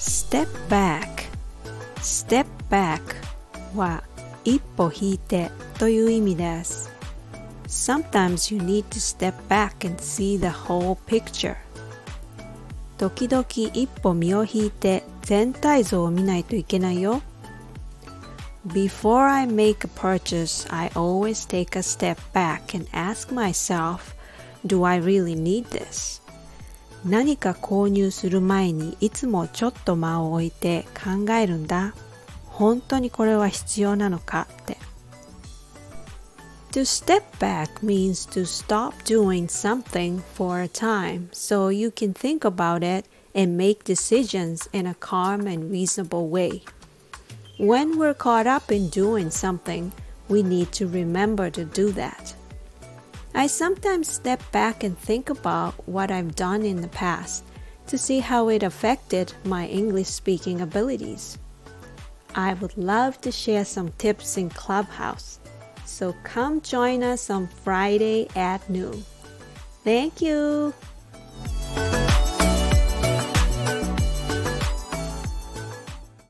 step back step back は一歩引いてという意味です Sometimes you need to step back and see the whole picture 時々一歩身を引いて全体像を見ないといけないよ Before I make a purchase, I always take a step back and ask myself, do I really need this? 何か購入する前にいつもちょっと間を置いて考えるんだ。本当にこれは必要なのかって。To step back means to stop doing something for a time so you can think about it and make decisions in a calm and reasonable way. When we're caught up in doing something, we need to remember to do that. I sometimes step back and think about what I've done in the past to see how it affected my English speaking abilities. I would love to share some tips in Clubhouse, so come join us on Friday at noon. Thank you!